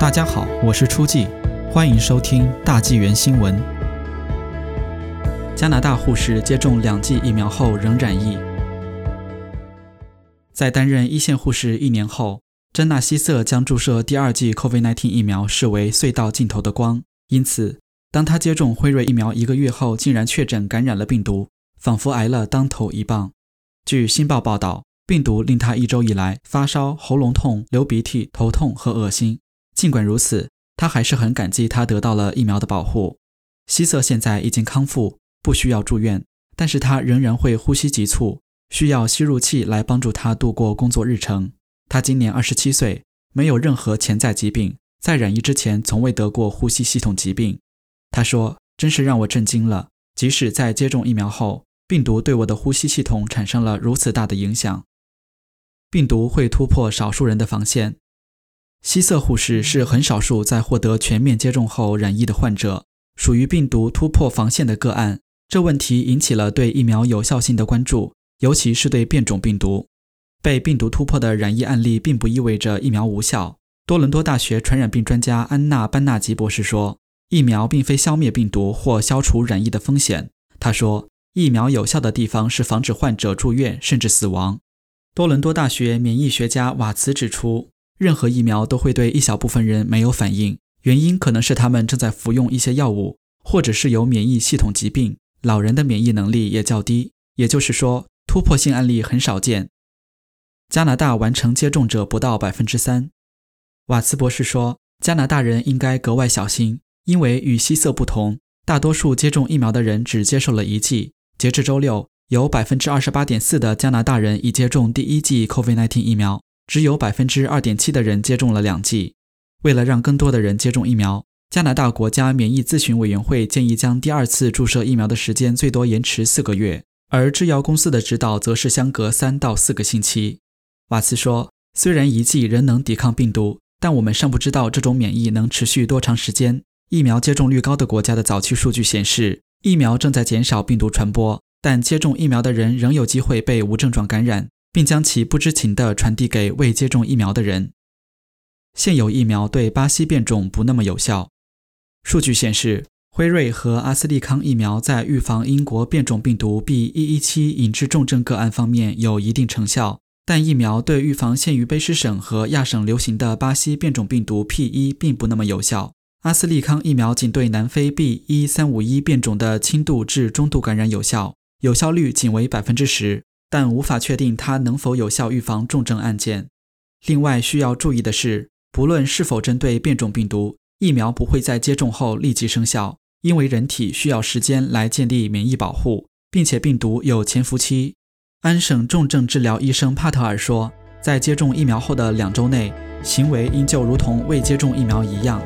大家好，我是初季，欢迎收听大纪元新闻。加拿大护士接种两剂疫苗后仍染疫。在担任一线护士一年后，珍娜希瑟将注射第二剂 COVID-19 疫苗视为隧道尽头的光。因此，当她接种辉瑞疫苗一个月后，竟然确诊感染了病毒，仿佛挨了当头一棒。据《新报》报道，病毒令她一周以来发烧、喉咙痛、流鼻涕、头痛和恶心。尽管如此，他还是很感激他得到了疫苗的保护。希瑟现在已经康复，不需要住院，但是他仍然会呼吸急促，需要吸入器来帮助他度过工作日程。他今年二十七岁，没有任何潜在疾病，在染疫之前从未得过呼吸系统疾病。他说：“真是让我震惊了，即使在接种疫苗后，病毒对我的呼吸系统产生了如此大的影响。病毒会突破少数人的防线。”希瑟护士是很少数在获得全面接种后染疫的患者，属于病毒突破防线的个案。这问题引起了对疫苗有效性的关注，尤其是对变种病毒。被病毒突破的染疫案例并不意味着疫苗无效。多伦多大学传染病专家安娜·班纳吉博士说：“疫苗并非消灭病毒或消除染疫的风险。”他说：“疫苗有效的地方是防止患者住院甚至死亡。”多伦多大学免疫学家瓦茨指出。任何疫苗都会对一小部分人没有反应，原因可能是他们正在服用一些药物，或者是有免疫系统疾病。老人的免疫能力也较低，也就是说，突破性案例很少见。加拿大完成接种者不到百分之三。瓦茨博士说，加拿大人应该格外小心，因为与西瑟不同，大多数接种疫苗的人只接受了一剂。截至周六，有百分之二十八点四的加拿大人已接种第一剂 COVID-19 疫苗。只有百分之二点七的人接种了两剂。为了让更多的人接种疫苗，加拿大国家免疫咨询委员会建议将第二次注射疫苗的时间最多延迟四个月，而制药公司的指导则是相隔三到四个星期。瓦茨说：“虽然一剂仍能抵抗病毒，但我们尚不知道这种免疫能持续多长时间。疫苗接种率高的国家的早期数据显示，疫苗正在减少病毒传播，但接种疫苗的人仍有机会被无症状感染。”并将其不知情地传递给未接种疫苗的人。现有疫苗对巴西变种不那么有效。数据显示，辉瑞和阿斯利康疫苗在预防英国变种病毒 B.1.1.7 引致重症个案方面有一定成效，但疫苗对预防现于卑诗省和亚省流行的巴西变种病毒 P.1 并不那么有效。阿斯利康疫苗仅对南非 B.1.351 变种的轻度至中度感染有效，有效率仅为百分之十。但无法确定它能否有效预防重症案件。另外需要注意的是，不论是否针对变种病毒，疫苗不会在接种后立即生效，因为人体需要时间来建立免疫保护，并且病毒有潜伏期。安省重症治疗医生帕特尔说，在接种疫苗后的两周内，行为应就如同未接种疫苗一样，